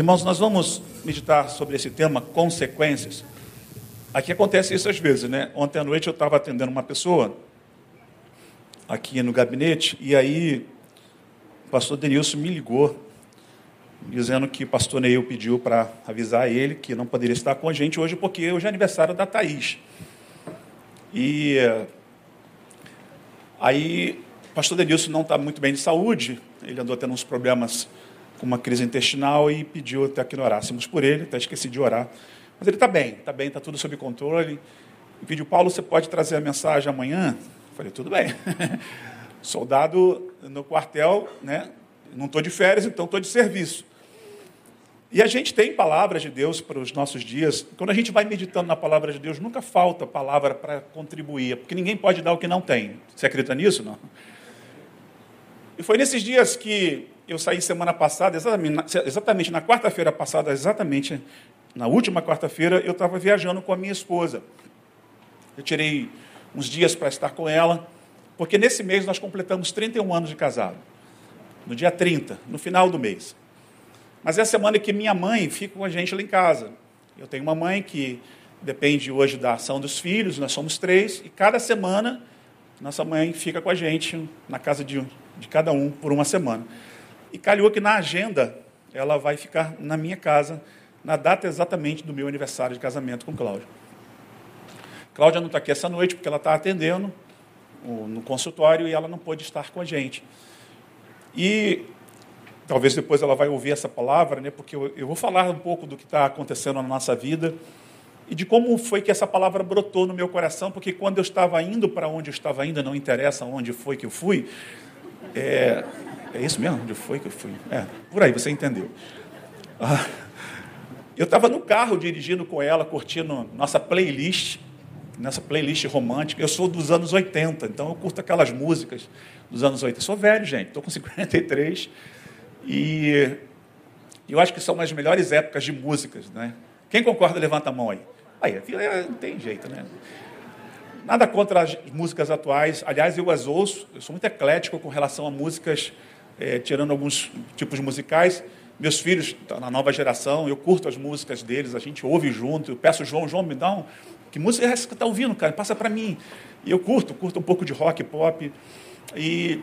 Irmãos, nós vamos meditar sobre esse tema, consequências. Aqui acontece isso às vezes, né? Ontem à noite eu estava atendendo uma pessoa aqui no gabinete e aí o pastor Denilson me ligou dizendo que o pastor Neil pediu para avisar ele que não poderia estar com a gente hoje porque hoje é aniversário da Thaís. E aí o pastor Denilson não está muito bem de saúde, ele andou tendo uns problemas com uma crise intestinal e pediu até que orássemos por ele, até esqueci de orar. Mas ele está bem, está bem, está tudo sob controle. E pediu, Paulo, você pode trazer a mensagem amanhã? Eu falei, tudo bem. Soldado no quartel, né? Não estou de férias, então estou de serviço. E a gente tem palavras de Deus para os nossos dias. Quando a gente vai meditando na palavra de Deus, nunca falta palavra para contribuir, porque ninguém pode dar o que não tem. Você acredita nisso? Não? E foi nesses dias que eu saí semana passada, exatamente, exatamente na quarta-feira passada, exatamente na última quarta-feira, eu estava viajando com a minha esposa. Eu tirei uns dias para estar com ela, porque nesse mês nós completamos 31 anos de casado. No dia 30, no final do mês. Mas é a semana que minha mãe fica com a gente lá em casa. Eu tenho uma mãe que depende hoje da ação dos filhos, nós somos três, e cada semana nossa mãe fica com a gente na casa de, de cada um por uma semana. E calhou que na agenda ela vai ficar na minha casa na data exatamente do meu aniversário de casamento com Cláudia. Cláudia não está aqui essa noite porque ela está atendendo no consultório e ela não pôde estar com a gente. E talvez depois ela vai ouvir essa palavra, né, porque eu, eu vou falar um pouco do que está acontecendo na nossa vida e de como foi que essa palavra brotou no meu coração, porque quando eu estava indo para onde eu estava indo, não interessa onde foi que eu fui, é, é isso mesmo? Onde foi que eu fui? É, por aí, você entendeu. Ah, eu estava no carro dirigindo com ela, curtindo nossa playlist, nessa playlist romântica. Eu sou dos anos 80, então eu curto aquelas músicas dos anos 80. Eu sou velho, gente, estou com 53. E eu acho que são as melhores épocas de músicas. Né? Quem concorda, levanta a mão aí. Aí, não tem jeito, né? Nada contra as músicas atuais. Aliás, eu as ouço, eu sou muito eclético com relação a músicas é, tirando alguns tipos musicais. Meus filhos tá na nova geração, eu curto as músicas deles, a gente ouve junto. Eu peço, João, João, me dá um. Que música é essa que está ouvindo, cara? Passa para mim. E eu curto, curto um pouco de rock, pop. E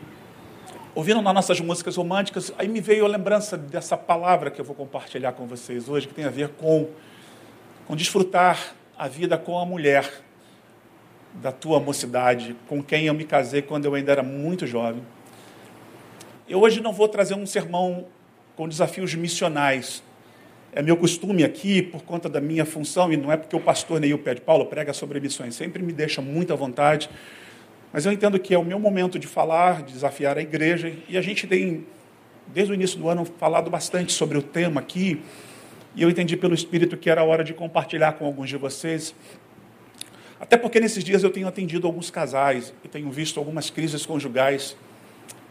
ouvindo nas nossas músicas românticas, aí me veio a lembrança dessa palavra que eu vou compartilhar com vocês hoje, que tem a ver com, com desfrutar a vida com a mulher da tua mocidade, com quem eu me casei quando eu ainda era muito jovem. Eu hoje não vou trazer um sermão com desafios missionais. É meu costume aqui, por conta da minha função, e não é porque o pastor Neil Pé de Paulo prega sobre missões, sempre me deixa muito à vontade, mas eu entendo que é o meu momento de falar, de desafiar a igreja, e a gente tem, desde o início do ano, falado bastante sobre o tema aqui, e eu entendi pelo Espírito que era hora de compartilhar com alguns de vocês. Até porque nesses dias eu tenho atendido alguns casais e tenho visto algumas crises conjugais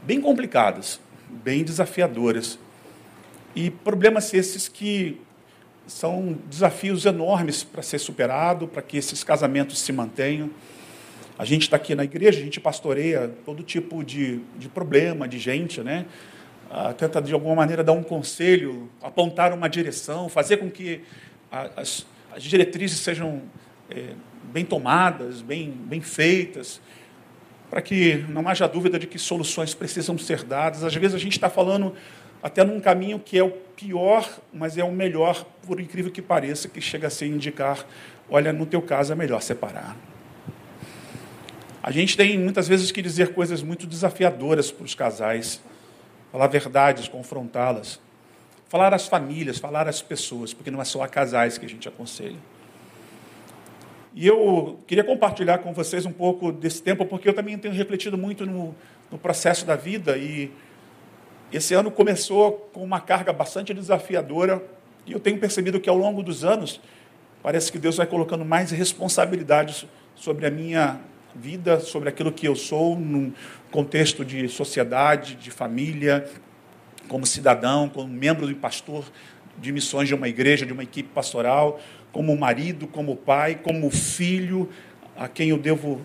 bem complicadas, bem desafiadoras. E problemas esses que são desafios enormes para ser superado, para que esses casamentos se mantenham. A gente está aqui na igreja, a gente pastoreia todo tipo de, de problema, de gente, né? Ah, tenta de alguma maneira dar um conselho, apontar uma direção, fazer com que as, as diretrizes sejam é, bem tomadas, bem, bem feitas para que não haja dúvida de que soluções precisam ser dadas. Às vezes a gente está falando até num caminho que é o pior, mas é o melhor, por incrível que pareça, que chega a ser indicar, olha, no teu caso é melhor separar. A gente tem muitas vezes que dizer coisas muito desafiadoras para os casais, falar verdades, confrontá-las, falar às famílias, falar às pessoas, porque não é só a casais que a gente aconselha. E eu queria compartilhar com vocês um pouco desse tempo, porque eu também tenho refletido muito no, no processo da vida. E esse ano começou com uma carga bastante desafiadora. E eu tenho percebido que ao longo dos anos parece que Deus vai colocando mais responsabilidades sobre a minha vida, sobre aquilo que eu sou num contexto de sociedade, de família, como cidadão, como membro do pastor de missões de uma igreja, de uma equipe pastoral, como marido, como pai, como filho, a quem eu devo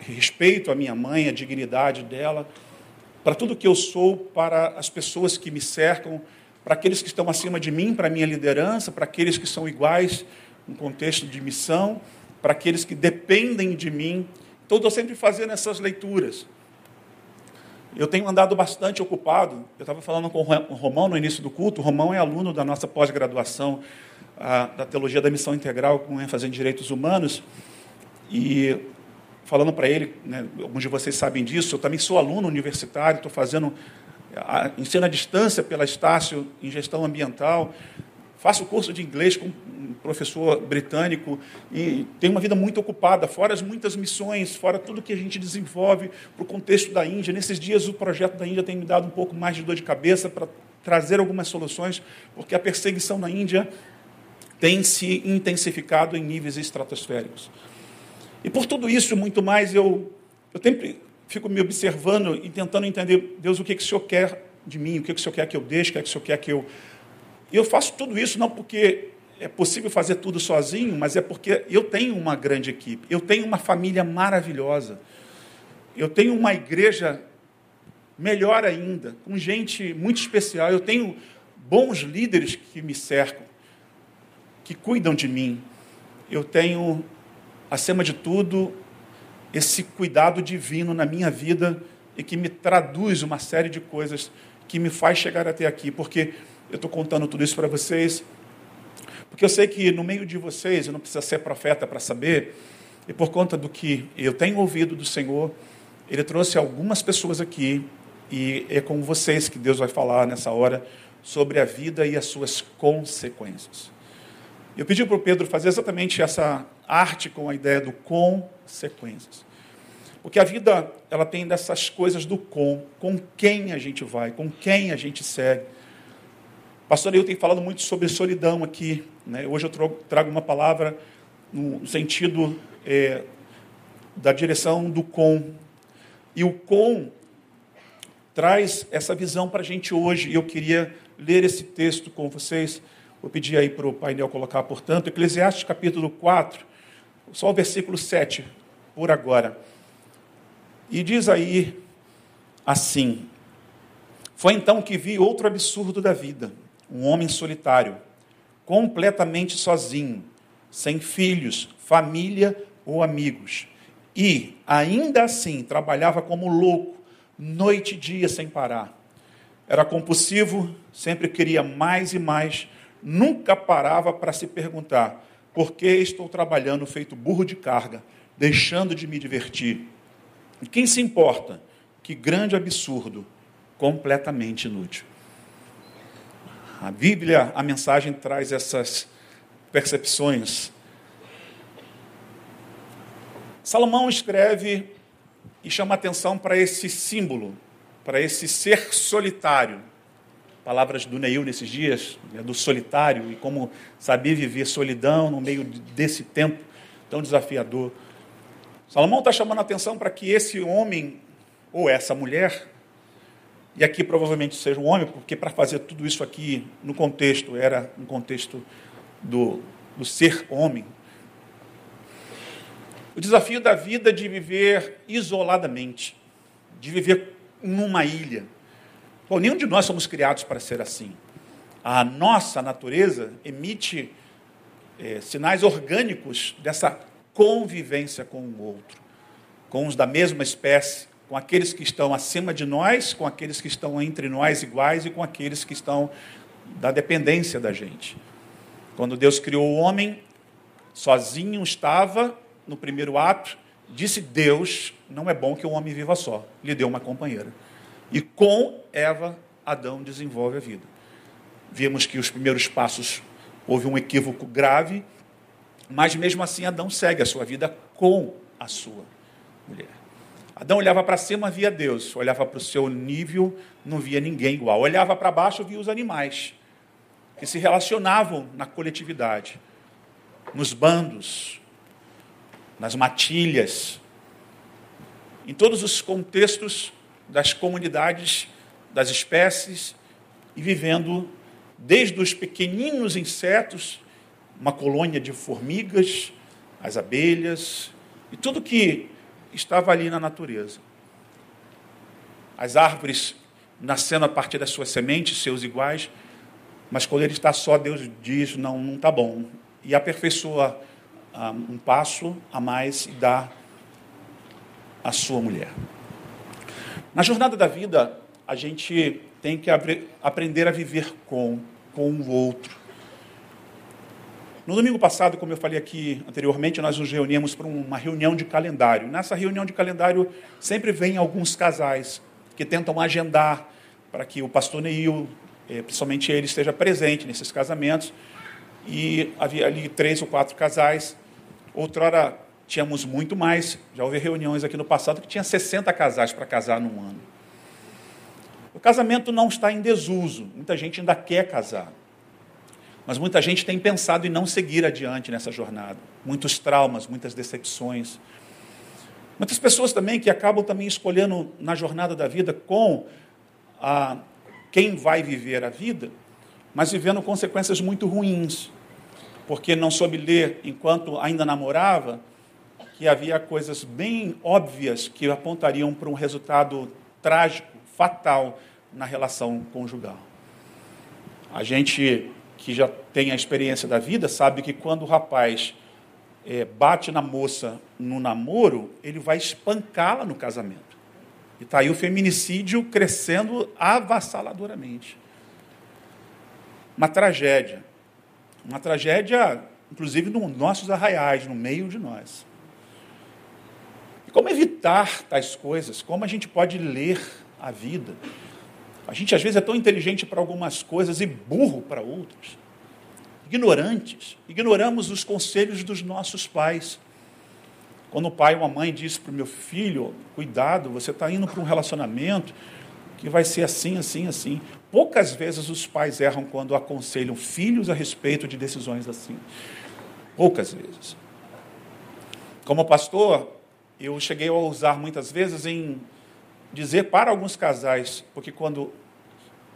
respeito à minha mãe, a dignidade dela, para tudo que eu sou, para as pessoas que me cercam, para aqueles que estão acima de mim, para a minha liderança, para aqueles que são iguais no contexto de missão, para aqueles que dependem de mim. Então, estou sempre fazendo essas leituras. Eu tenho andado bastante ocupado. Eu estava falando com o Romão no início do culto. O Romão é aluno da nossa pós-graduação da Teologia da Missão Integral, com ênfase em Direitos Humanos. E falando para ele, né, alguns de vocês sabem disso, eu também sou aluno universitário, estou fazendo a, ensino à distância pela Estácio em Gestão Ambiental. Faço curso de inglês com um professor britânico e tenho uma vida muito ocupada, fora as muitas missões, fora tudo que a gente desenvolve para o contexto da Índia. Nesses dias, o projeto da Índia tem me dado um pouco mais de dor de cabeça para trazer algumas soluções, porque a perseguição na Índia tem se intensificado em níveis estratosféricos. E por tudo isso, muito mais, eu, eu sempre fico me observando e tentando entender, Deus, o que, que o Senhor quer de mim, o que, que o Senhor quer que eu deixe, o que, que o Senhor quer que eu e eu faço tudo isso não porque é possível fazer tudo sozinho, mas é porque eu tenho uma grande equipe, eu tenho uma família maravilhosa, eu tenho uma igreja melhor ainda, com gente muito especial, eu tenho bons líderes que me cercam, que cuidam de mim, eu tenho, acima de tudo, esse cuidado divino na minha vida e que me traduz uma série de coisas que me faz chegar até aqui, porque eu estou contando tudo isso para vocês, porque eu sei que no meio de vocês, eu não precisa ser profeta para saber, e por conta do que eu tenho ouvido do Senhor, Ele trouxe algumas pessoas aqui, e é com vocês que Deus vai falar nessa hora sobre a vida e as suas consequências. Eu pedi para o Pedro fazer exatamente essa arte com a ideia do consequências. Porque a vida, ela tem dessas coisas do com, com quem a gente vai, com quem a gente segue. Pastor eu tenho falado muito sobre solidão aqui. Né? Hoje eu trago uma palavra no sentido é, da direção do com. E o com traz essa visão para a gente hoje. E eu queria ler esse texto com vocês. Vou pedir aí para o painel colocar, portanto, Eclesiastes capítulo 4, só o versículo 7, por agora. E diz aí assim: Foi então que vi outro absurdo da vida um homem solitário, completamente sozinho, sem filhos, família ou amigos. E, ainda assim, trabalhava como louco, noite e dia sem parar. Era compulsivo, sempre queria mais e mais, nunca parava para se perguntar: por que estou trabalhando feito burro de carga, deixando de me divertir? E quem se importa? Que grande absurdo, completamente inútil. A Bíblia, a mensagem traz essas percepções. Salomão escreve e chama atenção para esse símbolo, para esse ser solitário. Palavras do Neil nesses dias, né, do solitário e como saber viver solidão no meio desse tempo tão desafiador. Salomão está chamando atenção para que esse homem ou essa mulher e aqui provavelmente seja um homem, porque para fazer tudo isso aqui no contexto, era um contexto do, do ser homem. O desafio da vida de viver isoladamente, de viver numa ilha. Bom, nenhum de nós somos criados para ser assim. A nossa natureza emite é, sinais orgânicos dessa convivência com o outro, com os da mesma espécie, com aqueles que estão acima de nós, com aqueles que estão entre nós iguais e com aqueles que estão da dependência da gente. Quando Deus criou o homem, sozinho estava no primeiro ato, disse Deus: não é bom que o homem viva só. Lhe deu uma companheira. E com Eva, Adão desenvolve a vida. Vimos que os primeiros passos houve um equívoco grave, mas mesmo assim Adão segue a sua vida com a sua mulher. Adão olhava para cima, via Deus. Olhava para o seu nível, não via ninguém igual. Olhava para baixo, via os animais que se relacionavam na coletividade, nos bandos, nas matilhas, em todos os contextos das comunidades, das espécies, e vivendo desde os pequeninos insetos, uma colônia de formigas, as abelhas, e tudo que estava ali na natureza. As árvores nascendo a partir das suas sementes, seus iguais, Mas quando ele está só, Deus diz: não, não está bom. E aperfeiçoa ah, um passo a mais e dá a sua mulher. Na jornada da vida, a gente tem que aprender a viver com, com o outro. No domingo passado, como eu falei aqui anteriormente, nós nos reunimos para uma reunião de calendário. Nessa reunião de calendário sempre vem alguns casais que tentam agendar para que o pastor Neil, eh, principalmente ele, esteja presente nesses casamentos. E havia ali três ou quatro casais. Outrora tínhamos muito mais. Já houve reuniões aqui no passado que tinha 60 casais para casar num ano. O casamento não está em desuso. Muita gente ainda quer casar. Mas muita gente tem pensado em não seguir adiante nessa jornada. Muitos traumas, muitas decepções. Muitas pessoas também que acabam também escolhendo na jornada da vida com a, quem vai viver a vida, mas vivendo consequências muito ruins. Porque não soube ler enquanto ainda namorava que havia coisas bem óbvias que apontariam para um resultado trágico, fatal na relação conjugal. A gente que já tem a experiência da vida sabe que quando o rapaz é, bate na moça no namoro, ele vai espancá-la no casamento. E está aí o feminicídio crescendo avassaladoramente. Uma tragédia. Uma tragédia, inclusive, nos nossos arraiais, no meio de nós. Como evitar tais coisas? Como a gente pode ler a vida? A gente às vezes é tão inteligente para algumas coisas e burro para outras. Ignorantes. Ignoramos os conselhos dos nossos pais. Quando o pai ou a mãe diz para o meu filho, cuidado, você está indo para um relacionamento que vai ser assim, assim, assim. Poucas vezes os pais erram quando aconselham filhos a respeito de decisões assim. Poucas vezes. Como pastor, eu cheguei a usar muitas vezes em dizer para alguns casais, porque quando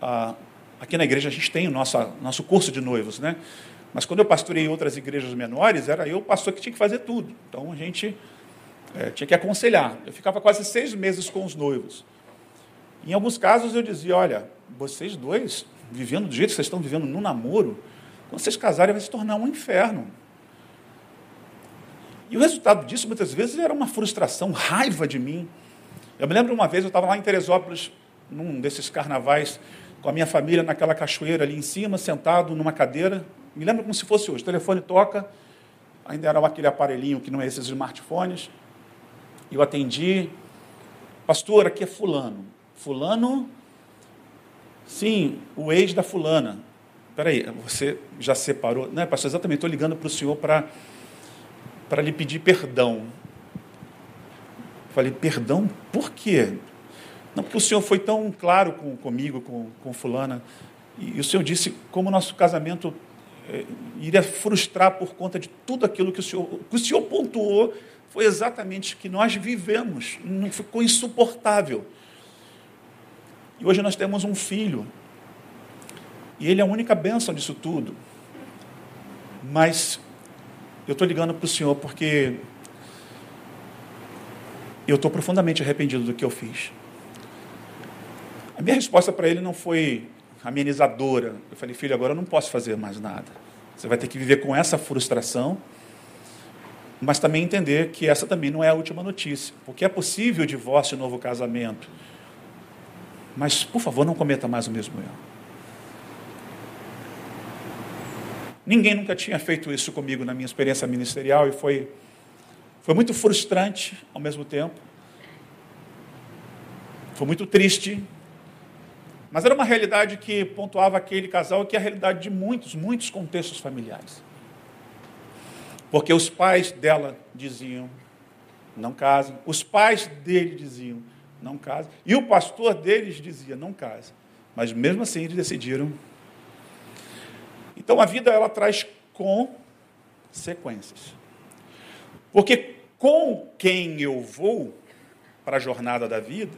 ah, aqui na igreja a gente tem o nosso, nosso curso de noivos, né? Mas quando eu pastorei outras igrejas menores, era eu o pastor que tinha que fazer tudo. Então a gente é, tinha que aconselhar. Eu ficava quase seis meses com os noivos. Em alguns casos eu dizia: olha, vocês dois, vivendo do jeito que vocês estão vivendo no namoro, quando vocês casarem vai se tornar um inferno. E o resultado disso muitas vezes era uma frustração, raiva de mim. Eu me lembro uma vez, eu estava lá em Teresópolis, num desses carnavais, com a minha família naquela cachoeira ali em cima, sentado numa cadeira. Me lembro como se fosse hoje. O telefone toca, ainda era aquele aparelhinho que não é esses smartphones. Eu atendi. Pastor, aqui é fulano. Fulano? Sim, o ex da fulana. Espera aí, você já separou? Não, pastor, exatamente, estou ligando para o senhor para lhe pedir perdão. Falei, perdão? Por quê? Não, porque o Senhor foi tão claro com, comigo, com, com fulana, e, e o Senhor disse como o nosso casamento é, iria frustrar por conta de tudo aquilo que o Senhor, que o Senhor pontuou, foi exatamente o que nós vivemos, não ficou insuportável. E hoje nós temos um filho, e ele é a única bênção disso tudo. Mas eu estou ligando para o Senhor porque eu estou profundamente arrependido do que eu fiz. A minha resposta para ele não foi amenizadora. Eu falei, filho, agora eu não posso fazer mais nada. Você vai ter que viver com essa frustração, mas também entender que essa também não é a última notícia. Porque é possível divórcio e novo casamento. Mas, por favor, não cometa mais o mesmo erro. Ninguém nunca tinha feito isso comigo na minha experiência ministerial e foi foi muito frustrante ao mesmo tempo. Foi muito triste. Mas era uma realidade que pontuava aquele casal, que é a realidade de muitos, muitos contextos familiares. Porque os pais dela diziam: não casem. Os pais dele diziam: não casem. E o pastor deles dizia: não casem. Mas mesmo assim eles decidiram. Então a vida ela traz consequências. Porque com quem eu vou para a jornada da vida,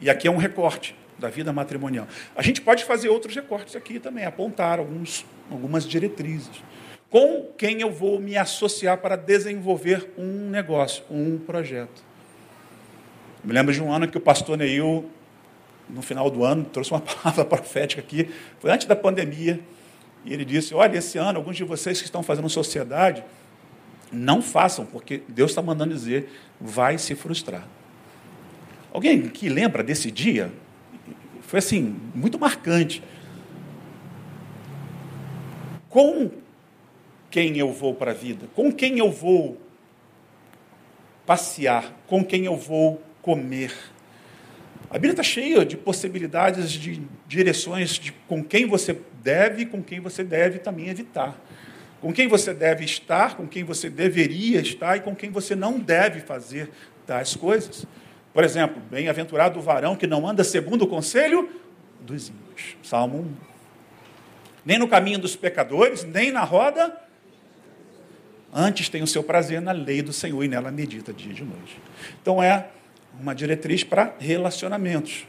e aqui é um recorte da vida matrimonial. A gente pode fazer outros recortes aqui também, apontar alguns, algumas diretrizes. Com quem eu vou me associar para desenvolver um negócio, um projeto. me lembro de um ano que o pastor Neil no final do ano, trouxe uma palavra profética aqui, foi antes da pandemia, e ele disse: Olha, esse ano, alguns de vocês que estão fazendo sociedade, não façam, porque Deus está mandando dizer, vai se frustrar. Alguém que lembra desse dia? Foi assim, muito marcante. Com quem eu vou para a vida? Com quem eu vou passear? Com quem eu vou comer? A Bíblia está cheia de possibilidades, de direções de com quem você deve e com quem você deve também evitar. Com quem você deve estar, com quem você deveria estar e com quem você não deve fazer tais coisas. Por exemplo, bem-aventurado o varão que não anda segundo o conselho dos ímpios. Salmo 1. Nem no caminho dos pecadores, nem na roda. Antes tem o seu prazer na lei do Senhor e nela medita dia e noite. Então é uma diretriz para relacionamentos.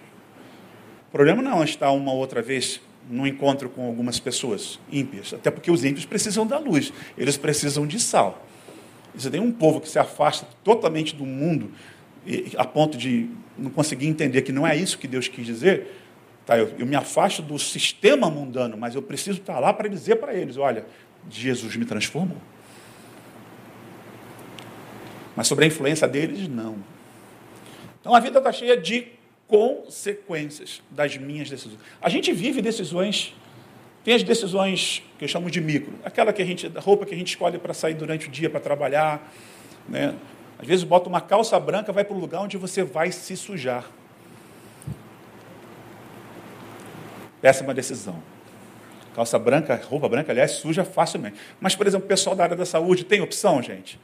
O problema não é estar uma outra vez no encontro com algumas pessoas ímpias, até porque os ímpios precisam da luz, eles precisam de sal. Você tem um povo que se afasta totalmente do mundo a ponto de não conseguir entender que não é isso que Deus quis dizer. Tá, eu, eu me afasto do sistema mundano, mas eu preciso estar lá para dizer para eles: olha, Jesus me transformou. Mas sobre a influência deles, não. Então a vida está cheia de consequências das minhas decisões. A gente vive decisões, tem as decisões que eu chamo de micro, aquela que a gente, a roupa que a gente escolhe para sair durante o dia para trabalhar, né? Às vezes bota uma calça branca, vai para o lugar onde você vai se sujar. Péssima decisão. Calça branca, roupa branca, aliás, suja facilmente. Mas, por exemplo, o pessoal da área da saúde tem opção, gente?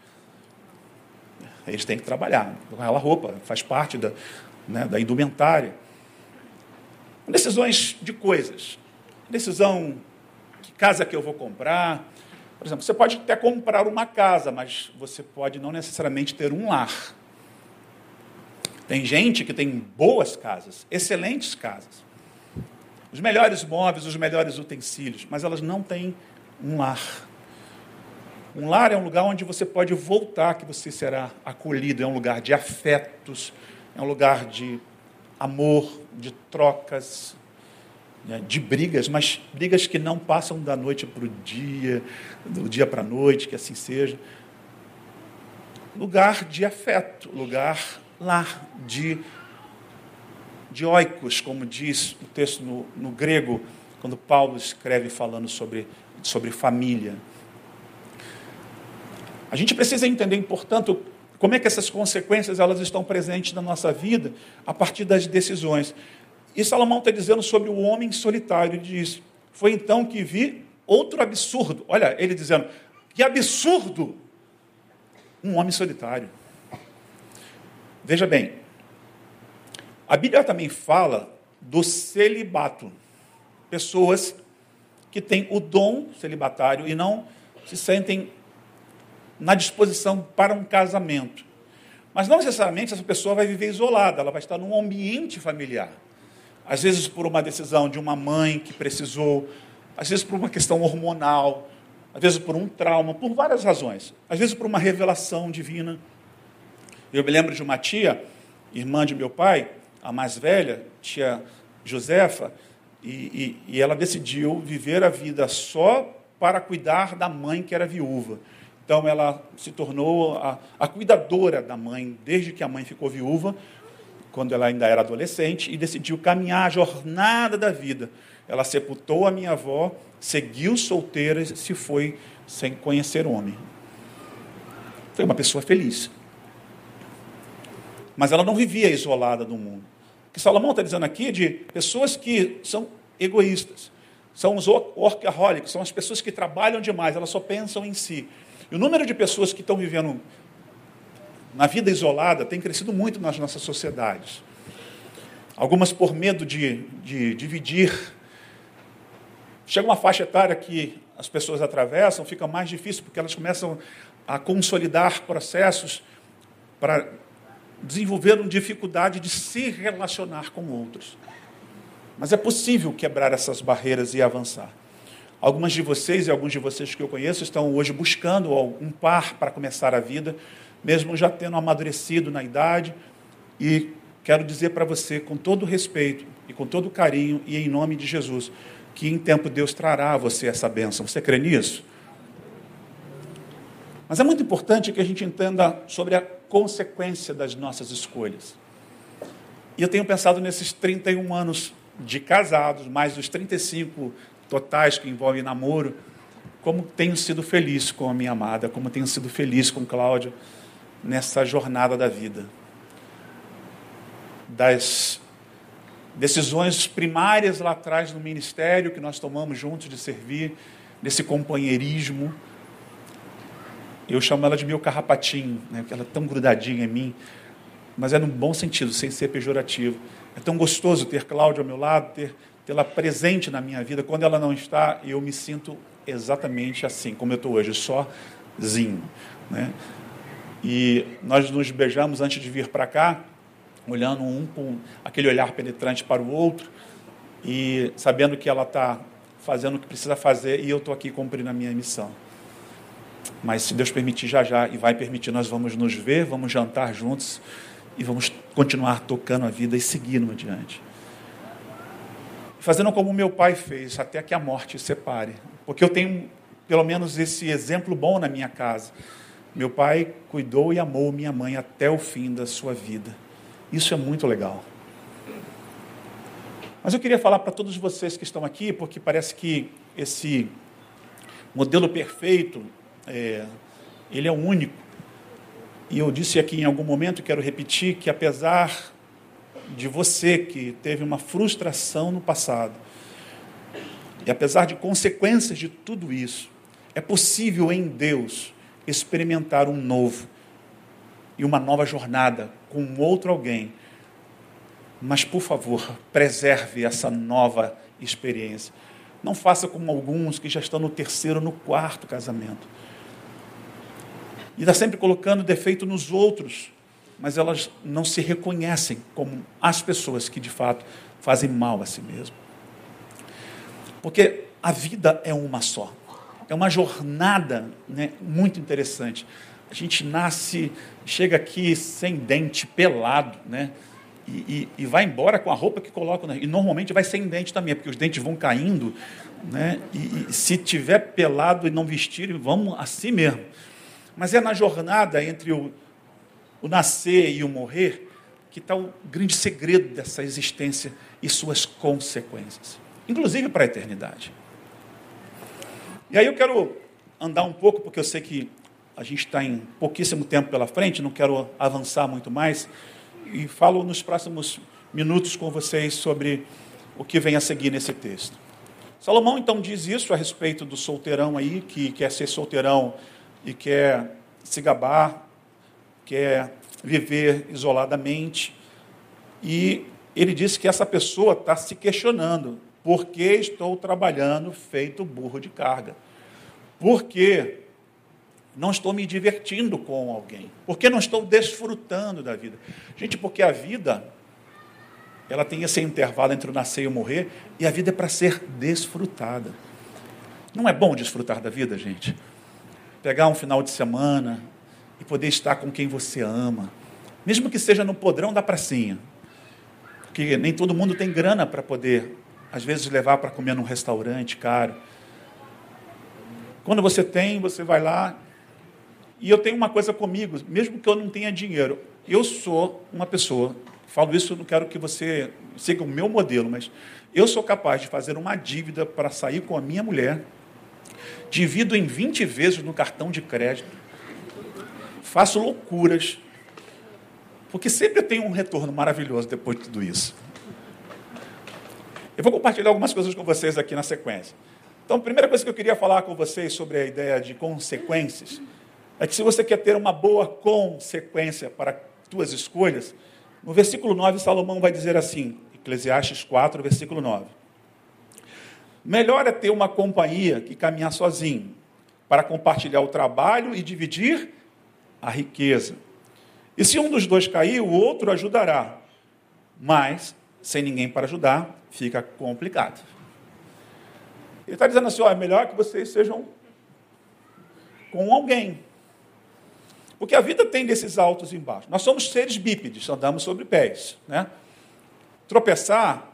Eles têm que trabalhar aquela roupa, faz parte da, né, da indumentária. Decisões de coisas. Decisão que casa que eu vou comprar. Por exemplo, você pode até comprar uma casa, mas você pode não necessariamente ter um lar. Tem gente que tem boas casas, excelentes casas. Os melhores móveis, os melhores utensílios, mas elas não têm um lar. Um lar é um lugar onde você pode voltar, que você será acolhido, é um lugar de afetos, é um lugar de amor, de trocas, né, de brigas, mas brigas que não passam da noite para o dia, do dia para a noite, que assim seja. Lugar de afeto, lugar lar, de, de oikos, como diz o texto no, no grego, quando Paulo escreve falando sobre, sobre família. A gente precisa entender, portanto, como é que essas consequências elas estão presentes na nossa vida a partir das decisões. E Salomão está dizendo sobre o homem solitário. Ele diz: Foi então que vi outro absurdo. Olha, ele dizendo: Que absurdo! Um homem solitário. Veja bem, a Bíblia também fala do celibato. Pessoas que têm o dom celibatário e não se sentem na disposição para um casamento. Mas não necessariamente essa pessoa vai viver isolada, ela vai estar num ambiente familiar. Às vezes por uma decisão de uma mãe que precisou, às vezes por uma questão hormonal, às vezes por um trauma, por várias razões. Às vezes por uma revelação divina. Eu me lembro de uma tia, irmã de meu pai, a mais velha, tia Josefa, e, e, e ela decidiu viver a vida só para cuidar da mãe que era viúva. Então ela se tornou a, a, cuidadora da mãe desde que a mãe ficou viúva, quando ela ainda era adolescente, e decidiu caminhar a jornada da vida. Ela sepultou a minha avó, seguiu solteira e se foi sem conhecer homem. Foi uma pessoa feliz. Mas ela não vivia isolada do mundo. O que Salomão está dizendo aqui é de pessoas que são egoístas, são os workaholics, são as pessoas que trabalham demais, elas só pensam em si. E o número de pessoas que estão vivendo na vida isolada tem crescido muito nas nossas sociedades. Algumas por medo de, de dividir. Chega uma faixa etária que as pessoas atravessam, fica mais difícil, porque elas começam a consolidar processos para desenvolver uma dificuldade de se relacionar com outros. Mas é possível quebrar essas barreiras e avançar. Algumas de vocês e alguns de vocês que eu conheço estão hoje buscando um par para começar a vida, mesmo já tendo amadurecido na idade e quero dizer para você, com todo respeito e com todo carinho e em nome de Jesus, que em tempo Deus trará a você essa bênção. Você crê nisso? Mas é muito importante que a gente entenda sobre a consequência das nossas escolhas. E eu tenho pensado nesses 31 anos de casados, mais os 35 totais que envolvem namoro, como tenho sido feliz com a minha amada, como tenho sido feliz com Cláudio nessa jornada da vida. Das decisões primárias lá atrás no ministério que nós tomamos juntos de servir, desse companheirismo. Eu chamo ela de meu carrapatinho, né, porque ela é tão grudadinha em mim, mas é num bom sentido, sem ser pejorativo. É tão gostoso ter Cláudia ao meu lado, ter tê-la presente na minha vida. Quando ela não está, eu me sinto exatamente assim, como eu estou hoje, sozinho. Né? E nós nos beijamos antes de vir para cá, olhando um com aquele olhar penetrante para o outro e sabendo que ela está fazendo o que precisa fazer e eu estou aqui cumprindo a minha missão. Mas se Deus permitir já já e vai permitir, nós vamos nos ver, vamos jantar juntos e vamos continuar tocando a vida e seguindo adiante. Fazendo como meu pai fez, até que a morte separe. Porque eu tenho pelo menos esse exemplo bom na minha casa. Meu pai cuidou e amou minha mãe até o fim da sua vida. Isso é muito legal. Mas eu queria falar para todos vocês que estão aqui, porque parece que esse modelo perfeito, é, ele é o único. E eu disse aqui em algum momento, quero repetir, que apesar de você que teve uma frustração no passado, e apesar de consequências de tudo isso, é possível em Deus experimentar um novo e uma nova jornada com outro alguém. Mas, por favor, preserve essa nova experiência. Não faça como alguns que já estão no terceiro, no quarto casamento. E está sempre colocando defeito nos outros, mas elas não se reconhecem como as pessoas que de fato fazem mal a si mesmo. Porque a vida é uma só. É uma jornada né, muito interessante. A gente nasce, chega aqui sem dente, pelado, né? E, e, e, vai embora com a roupa que coloca. Né? E normalmente vai sem dente também, porque os dentes vão caindo. Né? E, e se tiver pelado e não vestir, vamos assim mesmo. Mas é na jornada entre o, o nascer e o morrer que está o grande segredo dessa existência e suas consequências, inclusive para a eternidade. E aí eu quero andar um pouco, porque eu sei que a gente está em pouquíssimo tempo pela frente, não quero avançar muito mais, e falo nos próximos minutos com vocês sobre o que vem a seguir nesse texto. Salomão então diz isso a respeito do solteirão aí, que quer ser solteirão e quer se gabar, quer viver isoladamente. E ele diz que essa pessoa está se questionando: por que estou trabalhando feito burro de carga? Por que não estou me divertindo com alguém? Por que não estou desfrutando da vida? Gente, porque a vida, ela tem esse intervalo entre o nascer e o morrer, e a vida é para ser desfrutada. Não é bom desfrutar da vida, gente? Pegar um final de semana e poder estar com quem você ama, mesmo que seja no podrão da pracinha, porque nem todo mundo tem grana para poder, às vezes, levar para comer num restaurante caro. Quando você tem, você vai lá e eu tenho uma coisa comigo, mesmo que eu não tenha dinheiro, eu sou uma pessoa, falo isso, não quero que você siga o meu modelo, mas eu sou capaz de fazer uma dívida para sair com a minha mulher, divido em 20 vezes no cartão de crédito, faço loucuras, porque sempre eu tenho um retorno maravilhoso depois de tudo isso. Eu vou compartilhar algumas coisas com vocês aqui na sequência. Então, a primeira coisa que eu queria falar com vocês sobre a ideia de consequências é que se você quer ter uma boa consequência para tuas escolhas, no versículo 9, Salomão vai dizer assim, Eclesiastes 4, versículo 9. Melhor é ter uma companhia que caminhar sozinho, para compartilhar o trabalho e dividir a riqueza. E se um dos dois cair, o outro ajudará. Mas, sem ninguém para ajudar, fica complicado. Ele está dizendo assim: ó, é melhor que vocês sejam com alguém. Porque a vida tem desses altos e baixos. Nós somos seres bípedes, andamos sobre pés. Né? Tropeçar,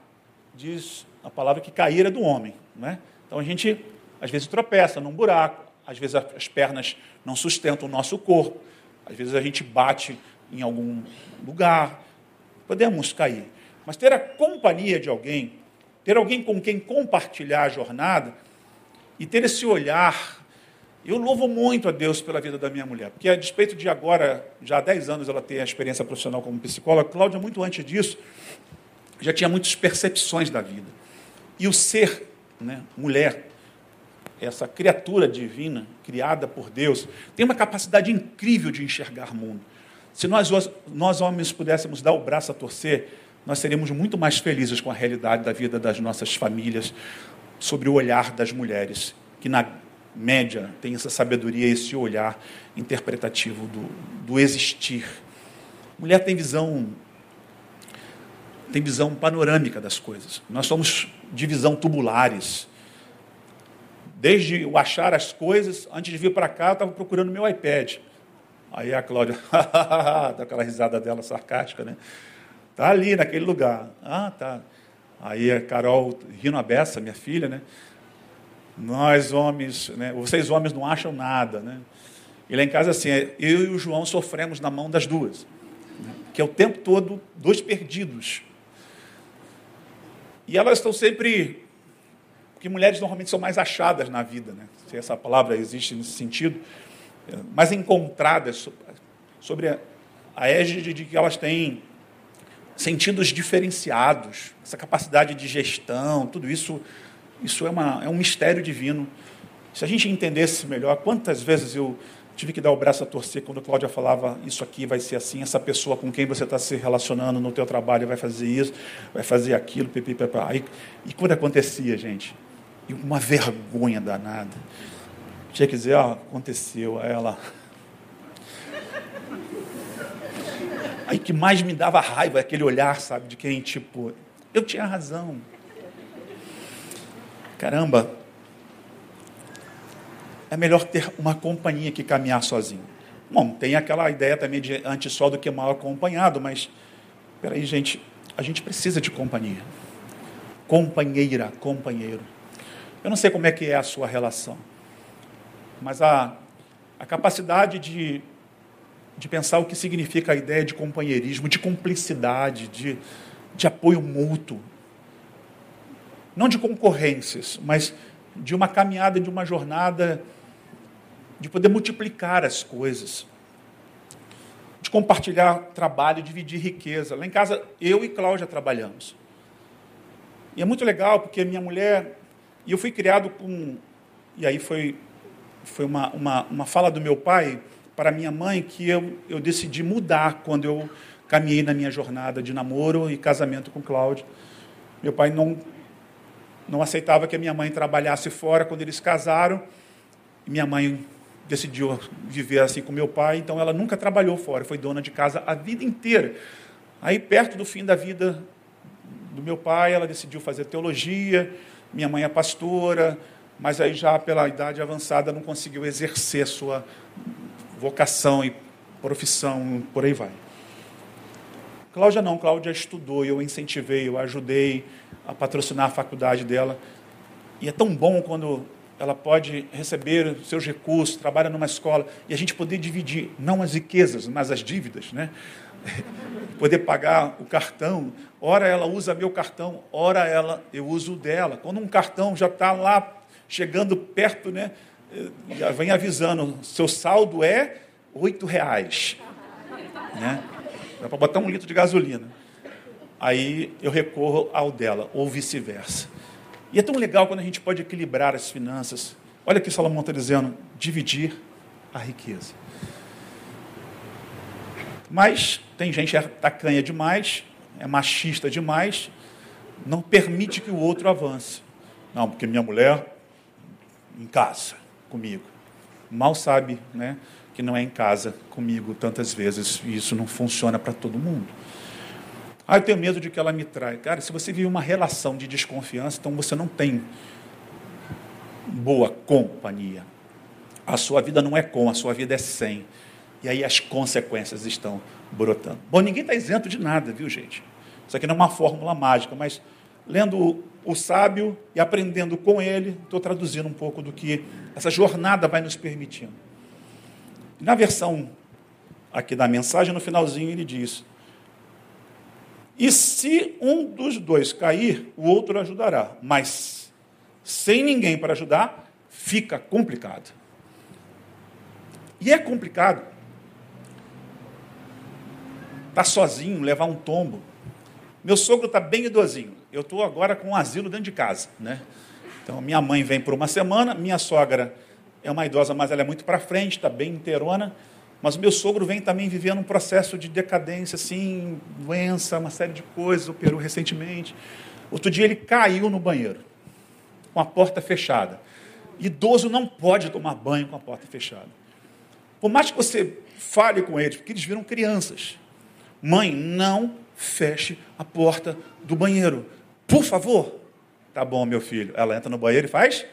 diz a palavra que cair é do homem. Né? Então a gente, às vezes, tropeça num buraco, às vezes as pernas não sustentam o nosso corpo, às vezes a gente bate em algum lugar, podemos cair. Mas ter a companhia de alguém, ter alguém com quem compartilhar a jornada e ter esse olhar eu louvo muito a Deus pela vida da minha mulher, porque a despeito de agora, já há 10 anos, ela ter a experiência profissional como psicóloga, Cláudia, muito antes disso, já tinha muitas percepções da vida. E o ser, né, mulher, essa criatura divina, criada por Deus, tem uma capacidade incrível de enxergar o mundo. Se nós, nós homens pudéssemos dar o braço a torcer, nós seríamos muito mais felizes com a realidade da vida das nossas famílias, sobre o olhar das mulheres, que na média tem essa sabedoria, esse olhar interpretativo do, do existir. Mulher tem visão tem visão panorâmica das coisas. Nós somos de visão tubulares. Desde eu achar as coisas, antes de vir para cá, eu estava procurando meu iPad. Aí a Cláudia, dá aquela risada dela sarcástica, né? Tá ali naquele lugar. Ah, tá. Aí a Carol, rindo a beça, minha filha, né? Nós homens, né? vocês homens não acham nada, né? E lá em casa assim, eu e o João sofremos na mão das duas, né? que é o tempo todo dois perdidos. E elas estão sempre, porque mulheres normalmente são mais achadas na vida, né? Se essa palavra existe nesse sentido, é, mais encontradas sobre a, égide de que elas têm sentidos diferenciados, essa capacidade de gestão, tudo isso isso é, uma, é um mistério divino. Se a gente entendesse melhor, quantas vezes eu tive que dar o braço a torcer quando a Cláudia falava isso aqui vai ser assim, essa pessoa com quem você está se relacionando no teu trabalho vai fazer isso, vai fazer aquilo, pipi, pipi. Aí, e quando acontecia, gente, e uma vergonha danada. Tinha que dizer, ó, aconteceu, aí ela... Aí que mais me dava raiva, aquele olhar, sabe, de quem, tipo, eu tinha razão. Caramba, é melhor ter uma companhia que caminhar sozinho. Bom, tem aquela ideia também de antes só do que mal acompanhado, mas peraí, gente, a gente precisa de companhia. Companheira, companheiro. Eu não sei como é que é a sua relação, mas a, a capacidade de, de pensar o que significa a ideia de companheirismo, de cumplicidade, de, de apoio mútuo, não de concorrências, mas de uma caminhada, de uma jornada, de poder multiplicar as coisas, de compartilhar trabalho, dividir riqueza. Lá em casa, eu e Cláudia trabalhamos. E é muito legal, porque minha mulher. E eu fui criado com. E aí foi, foi uma, uma, uma fala do meu pai para minha mãe que eu, eu decidi mudar quando eu caminhei na minha jornada de namoro e casamento com Cláudia. Meu pai não não aceitava que a minha mãe trabalhasse fora quando eles casaram. Minha mãe decidiu viver assim com meu pai, então ela nunca trabalhou fora, foi dona de casa a vida inteira. Aí, perto do fim da vida do meu pai, ela decidiu fazer teologia, minha mãe é pastora, mas aí já pela idade avançada não conseguiu exercer sua vocação e profissão, por aí vai. Cláudia não, Cláudia estudou, eu incentivei, eu ajudei a patrocinar a faculdade dela. E é tão bom quando ela pode receber seus recursos, trabalha numa escola, e a gente poder dividir, não as riquezas, mas as dívidas, né? poder pagar o cartão. Ora ela usa meu cartão, ora ela eu uso o dela. Quando um cartão já está lá chegando perto, né? Já vem avisando, seu saldo é oito reais. Né? Dá para botar um litro de gasolina. Aí eu recorro ao dela, ou vice-versa. E é tão legal quando a gente pode equilibrar as finanças. Olha que Salomão está dizendo: dividir a riqueza. Mas tem gente que é tacanha demais, é machista demais, não permite que o outro avance. Não, porque minha mulher em casa comigo. Mal sabe, né? que não é em casa comigo tantas vezes, e isso não funciona para todo mundo. Ah, eu tenho medo de que ela me trai. Cara, se você vive uma relação de desconfiança, então você não tem boa companhia. A sua vida não é com, a sua vida é sem. E aí as consequências estão brotando. Bom, ninguém está isento de nada, viu, gente? Isso aqui não é uma fórmula mágica, mas lendo o sábio e aprendendo com ele, estou traduzindo um pouco do que essa jornada vai nos permitindo. Na versão aqui da mensagem, no finalzinho, ele diz: E se um dos dois cair, o outro ajudará, mas sem ninguém para ajudar, fica complicado. E é complicado tá sozinho, levar um tombo. Meu sogro está bem idosinho. Eu estou agora com um asilo dentro de casa. Né? Então, minha mãe vem por uma semana, minha sogra é uma idosa, mas ela é muito para frente, está bem inteirona. Mas o meu sogro vem também vivendo um processo de decadência, assim, doença, uma série de coisas, operou recentemente. Outro dia ele caiu no banheiro, com a porta fechada. Idoso não pode tomar banho com a porta fechada. Por mais que você fale com eles, porque eles viram crianças. Mãe, não feche a porta do banheiro. Por favor. Tá bom, meu filho. Ela entra no banheiro e faz.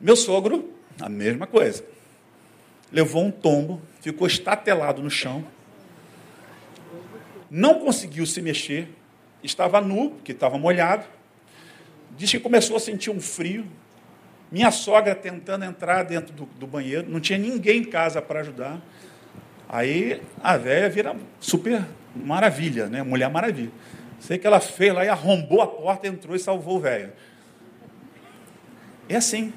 Meu sogro, a mesma coisa. Levou um tombo, ficou estatelado no chão, não conseguiu se mexer, estava nu, porque estava molhado. Disse que começou a sentir um frio. Minha sogra tentando entrar dentro do, do banheiro, não tinha ninguém em casa para ajudar. Aí a velha vira super maravilha, né? Mulher maravilha. Sei que ela fez lá e arrombou a porta, entrou e salvou o velho. É assim.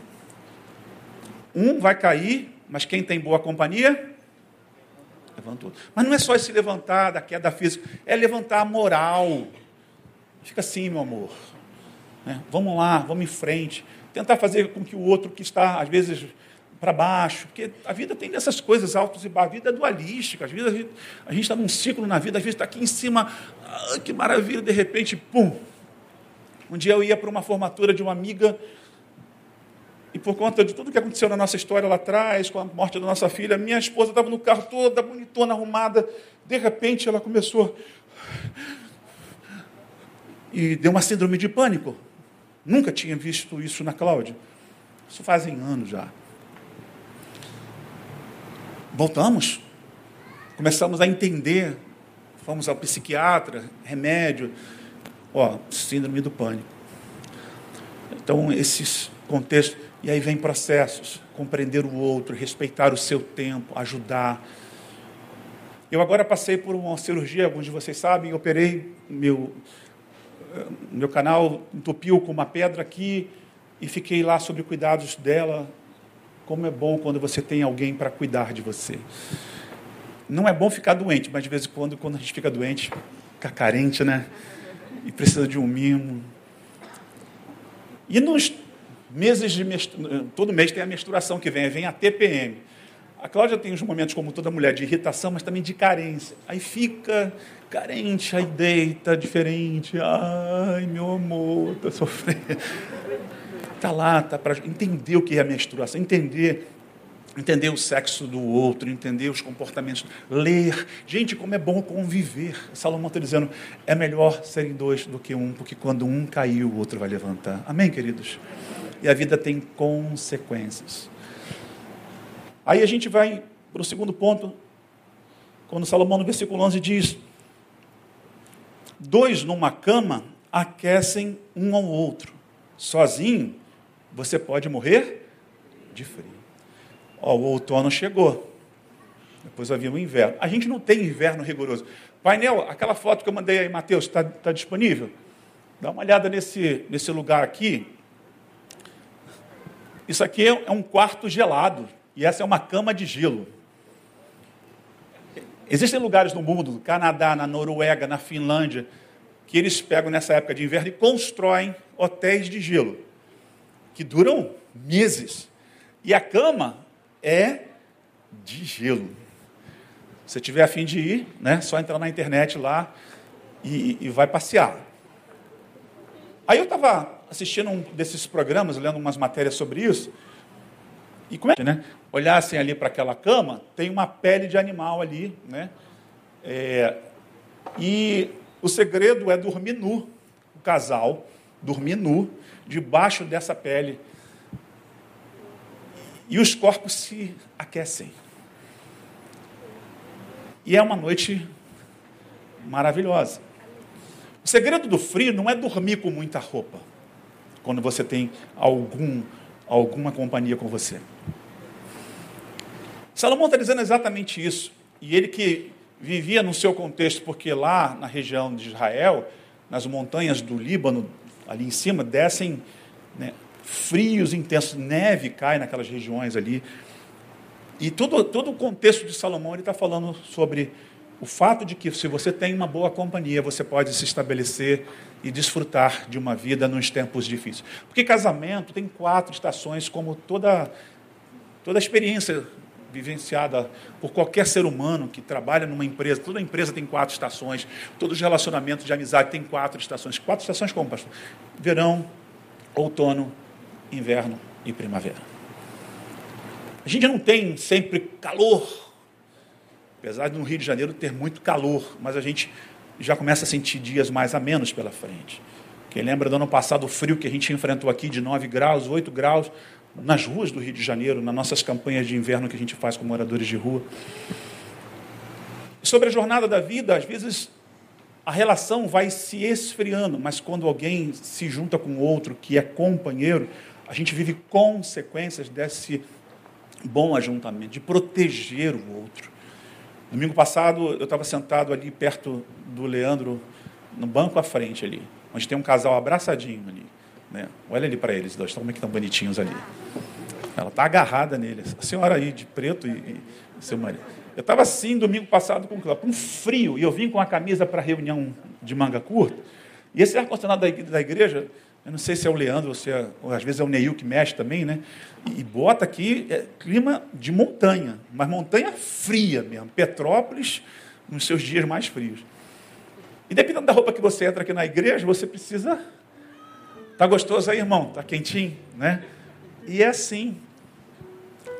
Um vai cair, mas quem tem boa companhia, levantou. Mas não é só esse levantar da queda física, é levantar a moral. Fica assim, meu amor. Né? Vamos lá, vamos em frente. Tentar fazer com que o outro que está, às vezes, para baixo, porque a vida tem dessas coisas altos e baixos, a vida é dualística, às vezes a gente está num ciclo na vida, às vezes está aqui em cima, ah, que maravilha, de repente, pum. Um dia eu ia para uma formatura de uma amiga, e por conta de tudo que aconteceu na nossa história lá atrás, com a morte da nossa filha, minha esposa estava no carro toda bonitona, arrumada, de repente ela começou e deu uma síndrome de pânico. Nunca tinha visto isso na Cláudia. Isso fazem anos já. Voltamos, começamos a entender, fomos ao psiquiatra, remédio, ó, síndrome do pânico. Então, esses contextos, e aí vem processos, compreender o outro, respeitar o seu tempo, ajudar. Eu agora passei por uma cirurgia, alguns de vocês sabem, operei meu meu canal entupiu com uma pedra aqui e fiquei lá sob cuidados dela como é bom quando você tem alguém para cuidar de você. Não é bom ficar doente, mas de vez em quando, quando a gente fica doente, fica carente, né? E precisa de um mimo. E nos meses de todo mês tem a menstruação que vem, vem a TPM. A Cláudia tem uns momentos, como toda mulher, de irritação, mas também de carência. Aí fica carente, aí deita diferente. Ai, meu amor, está sofrendo. Está lá, está para entender o que é a menstruação, entender entender o sexo do outro, entender os comportamentos, ler. Gente, como é bom conviver. Salomão está dizendo, é melhor serem dois do que um, porque quando um cair, o outro vai levantar. Amém, queridos? E a vida tem consequências. Aí a gente vai para o segundo ponto, quando Salomão, no versículo 11, diz: Dois numa cama aquecem um ao outro. Sozinho, você pode morrer de frio. Ó, o outono chegou. Depois vai vir o inverno. A gente não tem inverno rigoroso. Painel, aquela foto que eu mandei aí, Mateus, está tá disponível? Dá uma olhada nesse, nesse lugar aqui. Isso aqui é um quarto gelado. E essa é uma cama de gelo. Existem lugares no mundo, no Canadá, na Noruega, na Finlândia, que eles pegam nessa época de inverno e constroem hotéis de gelo que duram meses. E a cama é de gelo. Se tiver a fim de ir, né, só entrar na internet lá e, e vai passear. Aí eu estava assistindo um desses programas, lendo umas matérias sobre isso, e como é que, né? Olhassem ali para aquela cama, tem uma pele de animal ali, né? É, e o segredo é dormir nu, o casal dormir nu, debaixo dessa pele. e os corpos se aquecem. E é uma noite maravilhosa. O segredo do frio não é dormir com muita roupa, quando você tem algum, alguma companhia com você. Salomão está dizendo exatamente isso. E ele que vivia no seu contexto, porque lá na região de Israel, nas montanhas do Líbano, ali em cima, descem né, frios intensos, neve cai naquelas regiões ali. E todo, todo o contexto de Salomão ele está falando sobre o fato de que se você tem uma boa companhia, você pode se estabelecer e desfrutar de uma vida nos tempos difíceis. Porque casamento tem quatro estações, como toda, toda experiência vivenciada por qualquer ser humano que trabalha numa empresa. Toda empresa tem quatro estações, todos os relacionamentos de amizade têm quatro estações. Quatro estações como, pastor? Verão, outono, inverno e primavera. A gente não tem sempre calor, apesar de no Rio de Janeiro ter muito calor, mas a gente já começa a sentir dias mais a menos pela frente. Quem lembra do ano passado o frio que a gente enfrentou aqui de 9 graus, 8 graus, nas ruas do Rio de Janeiro, nas nossas campanhas de inverno que a gente faz com moradores de rua. Sobre a jornada da vida, às vezes a relação vai se esfriando, mas quando alguém se junta com outro que é companheiro, a gente vive consequências desse bom ajuntamento, de proteger o outro. Domingo passado, eu estava sentado ali perto do Leandro, no banco à frente ali, onde tem um casal abraçadinho ali. Né? Olha ali para eles dois, como é que estão bonitinhos ali. Ela está agarrada nele. A senhora aí de preto e, e seu marido. Eu estava assim domingo passado com, com frio, e eu vim com a camisa para reunião de manga curta. E esse ar-condicionado da igreja, eu não sei se é o Leandro ou se é, ou às vezes é o Neil que mexe também, né? E, bota aqui é, clima de montanha, mas montanha fria mesmo. Petrópolis nos seus dias mais frios. E dependendo da roupa que você entra aqui na igreja, você precisa. Tá gostoso aí, irmão? Tá quentinho, né? E é assim.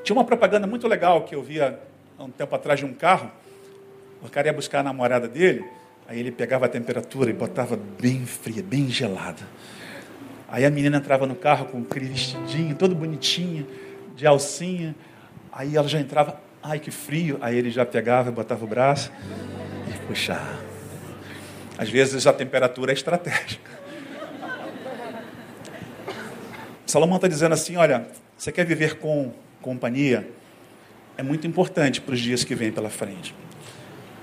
Tinha uma propaganda muito legal que eu via há um tempo atrás de um carro. O cara ia buscar a namorada dele, aí ele pegava a temperatura e botava bem fria, bem gelada. Aí a menina entrava no carro com aquele vestidinho, todo bonitinho, de alcinha. Aí ela já entrava, ai que frio. Aí ele já pegava, botava o braço e puxava. Às vezes a temperatura é estratégica. Salomão está dizendo assim: olha, você quer viver com companhia? É muito importante para os dias que vêm pela frente.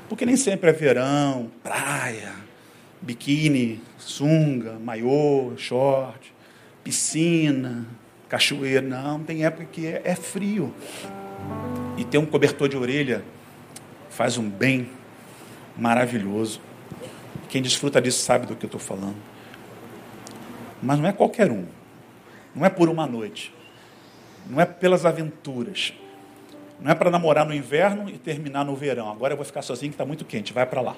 Porque nem sempre é verão, praia, biquíni, sunga, maiô, short, piscina, cachoeira. Não, tem época que é, é frio. E ter um cobertor de orelha faz um bem maravilhoso. Quem desfruta disso sabe do que eu estou falando. Mas não é qualquer um. Não é por uma noite. Não é pelas aventuras. Não é para namorar no inverno e terminar no verão. Agora eu vou ficar sozinho que está muito quente, vai para lá.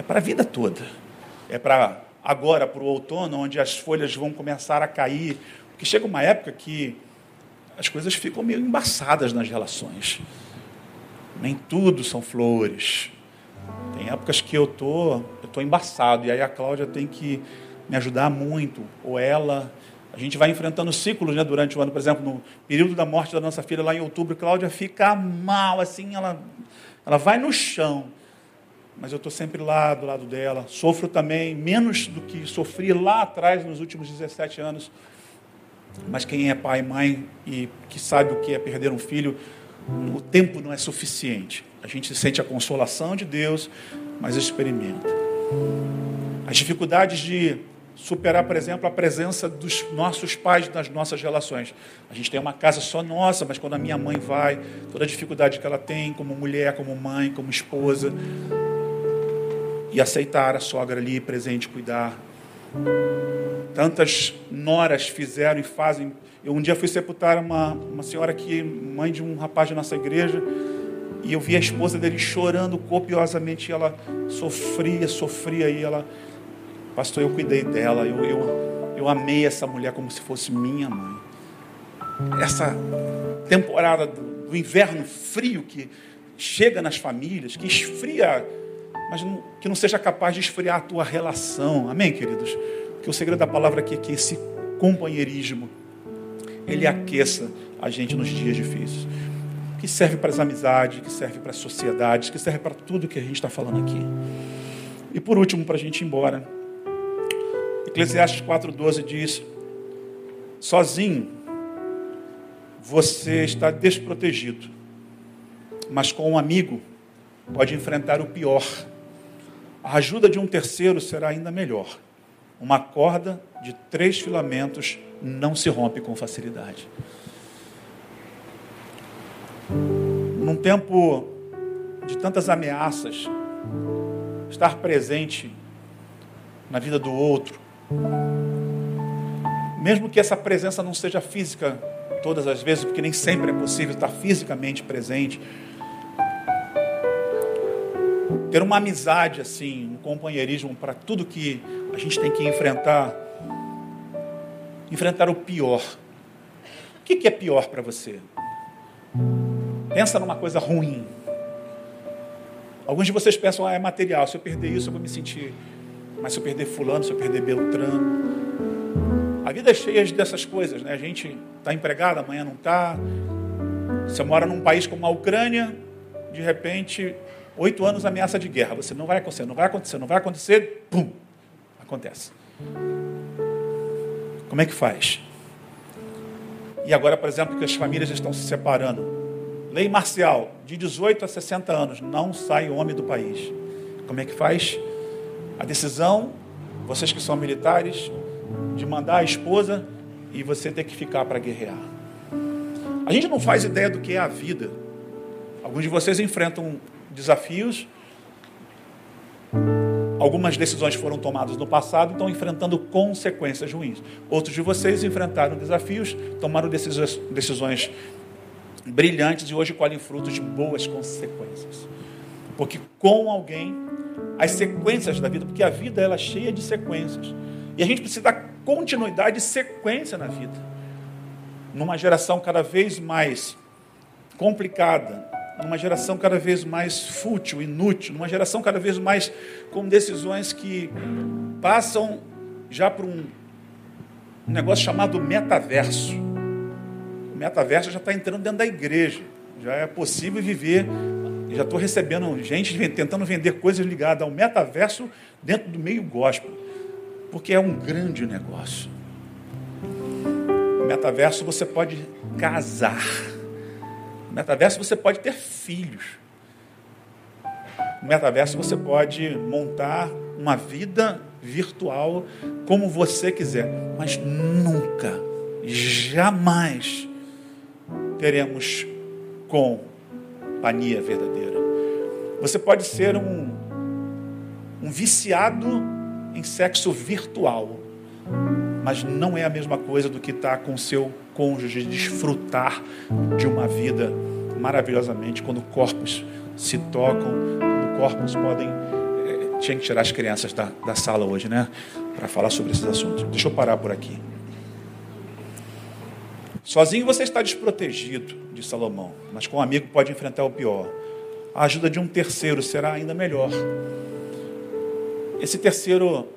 É para a vida toda. É para agora, para o outono, onde as folhas vão começar a cair. Porque chega uma época que as coisas ficam meio embaçadas nas relações. Nem tudo são flores. Tem épocas que eu tô, eu tô embaçado e aí a Cláudia tem que me ajudar muito, ou ela a gente vai enfrentando ciclos né, durante o ano, por exemplo, no período da morte da nossa filha, lá em outubro, Cláudia fica mal, assim, ela, ela vai no chão. Mas eu estou sempre lá do lado dela. Sofro também, menos do que sofri lá atrás, nos últimos 17 anos. Mas quem é pai mãe e que sabe o que é perder um filho, o tempo não é suficiente. A gente sente a consolação de Deus, mas experimenta. As dificuldades de superar, por exemplo, a presença dos nossos pais nas nossas relações. A gente tem uma casa só nossa, mas quando a minha mãe vai, toda a dificuldade que ela tem como mulher, como mãe, como esposa, e aceitar a sogra ali presente, cuidar. Tantas noras fizeram e fazem. Eu um dia fui sepultar uma, uma senhora que, mãe de um rapaz da nossa igreja, e eu vi a esposa dele chorando copiosamente, ela sofria, sofria, e ela Pastor, eu cuidei dela, eu, eu, eu amei essa mulher como se fosse minha mãe. Essa temporada do, do inverno frio que chega nas famílias, que esfria, mas que não seja capaz de esfriar a tua relação. Amém, queridos? Porque o segredo da palavra aqui é que esse companheirismo ele aqueça a gente nos dias difíceis. Que serve para as amizades, que serve para as sociedades, que serve para tudo que a gente está falando aqui. E por último, para a gente ir embora, Eclesiastes 4,12 diz: Sozinho você está desprotegido, mas com um amigo pode enfrentar o pior. A ajuda de um terceiro será ainda melhor. Uma corda de três filamentos não se rompe com facilidade. Num tempo de tantas ameaças, estar presente na vida do outro, mesmo que essa presença não seja física todas as vezes, porque nem sempre é possível estar fisicamente presente, ter uma amizade assim, um companheirismo para tudo que a gente tem que enfrentar, enfrentar o pior. O que é pior para você? Pensa numa coisa ruim. Alguns de vocês pensam, ah, é material. Se eu perder isso, eu vou me sentir. Mas se eu perder fulano, se eu perder Beltrano. A vida é cheia dessas coisas, né? A gente está empregado, amanhã não está. Você mora num país como a Ucrânia, de repente, oito anos ameaça de guerra. Você não vai acontecer, não vai acontecer, não vai acontecer. Pum! Acontece. Como é que faz? E agora, por exemplo, que as famílias estão se separando. Lei marcial, de 18 a 60 anos, não sai homem do país. Como é que faz? A decisão, vocês que são militares, de mandar a esposa e você ter que ficar para guerrear. A gente não faz ideia do que é a vida. Alguns de vocês enfrentam desafios. Algumas decisões foram tomadas no passado estão enfrentando consequências ruins. Outros de vocês enfrentaram desafios, tomaram decisões, decisões brilhantes e hoje colhem frutos de boas consequências. Porque com alguém, as sequências da vida, porque a vida ela é cheia de sequências. E a gente precisa dar continuidade e sequência na vida. Numa geração cada vez mais complicada, numa geração cada vez mais fútil, inútil, numa geração cada vez mais com decisões que passam já por um negócio chamado metaverso metaverso já está entrando dentro da igreja. Já é possível viver. Já estou recebendo gente tentando vender coisas ligadas ao metaverso dentro do meio gospel. Porque é um grande negócio. No metaverso você pode casar. No metaverso você pode ter filhos. No metaverso você pode montar uma vida virtual como você quiser, mas nunca, jamais teremos companhia verdadeira. Você pode ser um, um viciado em sexo virtual, mas não é a mesma coisa do que estar com seu cônjuge, desfrutar de uma vida maravilhosamente quando corpos se tocam, quando corpos podem. Eh, tinha que tirar as crianças da, da sala hoje, né? Para falar sobre esses assuntos. Deixa eu parar por aqui. Sozinho você está desprotegido, de Salomão, mas com um amigo pode enfrentar o pior. A ajuda de um terceiro será ainda melhor. Esse terceiro,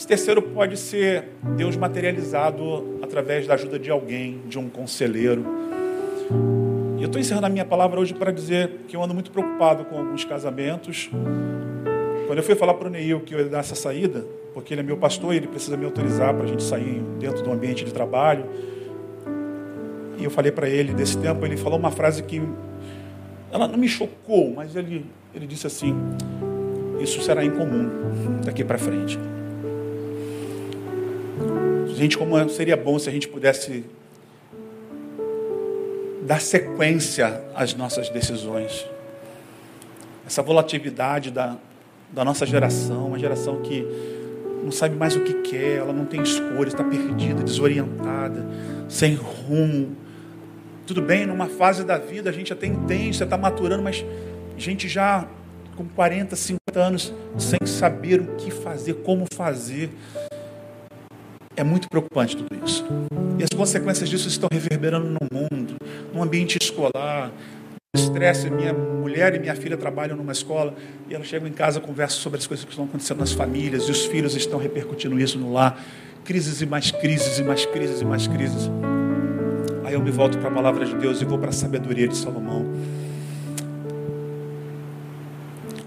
esse terceiro pode ser Deus materializado através da ajuda de alguém, de um conselheiro. E eu estou encerrando a minha palavra hoje para dizer que eu ando muito preocupado com alguns casamentos. Quando eu fui falar para o Neil que eu ia dar essa saída, porque ele é meu pastor e ele precisa me autorizar para a gente sair dentro do ambiente de trabalho. E eu falei para ele desse tempo, ele falou uma frase que ela não me chocou, mas ele, ele disse assim: Isso será incomum daqui para frente. Gente, como seria bom se a gente pudesse dar sequência às nossas decisões. Essa volatilidade da, da nossa geração, uma geração que não sabe mais o que quer, ela não tem escolha, está perdida, desorientada, sem rumo. Tudo bem, numa fase da vida a gente até entende, você está maturando, mas gente já com 40, 50 anos, sem saber o que fazer, como fazer. É muito preocupante tudo isso. E as consequências disso estão reverberando no mundo, no ambiente escolar, estresse. Minha mulher e minha filha trabalham numa escola e elas chegam em casa, conversam sobre as coisas que estão acontecendo nas famílias e os filhos estão repercutindo isso no lar. Crises e mais crises e mais crises e mais crises. Aí eu me volto para a palavra de Deus e vou para a sabedoria de Salomão.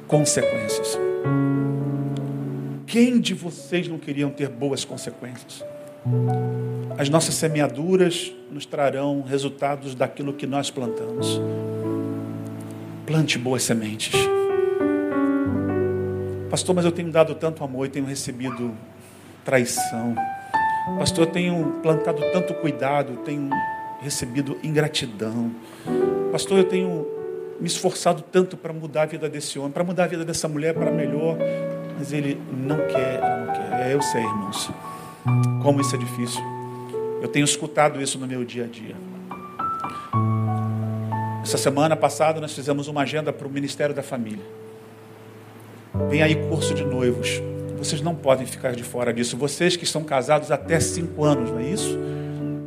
Consequências. Quem de vocês não queriam ter boas consequências? As nossas semeaduras nos trarão resultados daquilo que nós plantamos. Plante boas sementes. Pastor, mas eu tenho dado tanto amor e tenho recebido traição. Pastor, eu tenho plantado tanto cuidado, tenho recebido ingratidão. Pastor, eu tenho me esforçado tanto para mudar a vida desse homem, para mudar a vida dessa mulher para melhor, mas ele não quer, não quer. É, eu sei, irmãos, como isso é difícil. Eu tenho escutado isso no meu dia a dia. Essa semana passada nós fizemos uma agenda para o Ministério da Família. Vem aí curso de noivos. Vocês não podem ficar de fora disso. Vocês que estão casados até cinco anos, não é isso?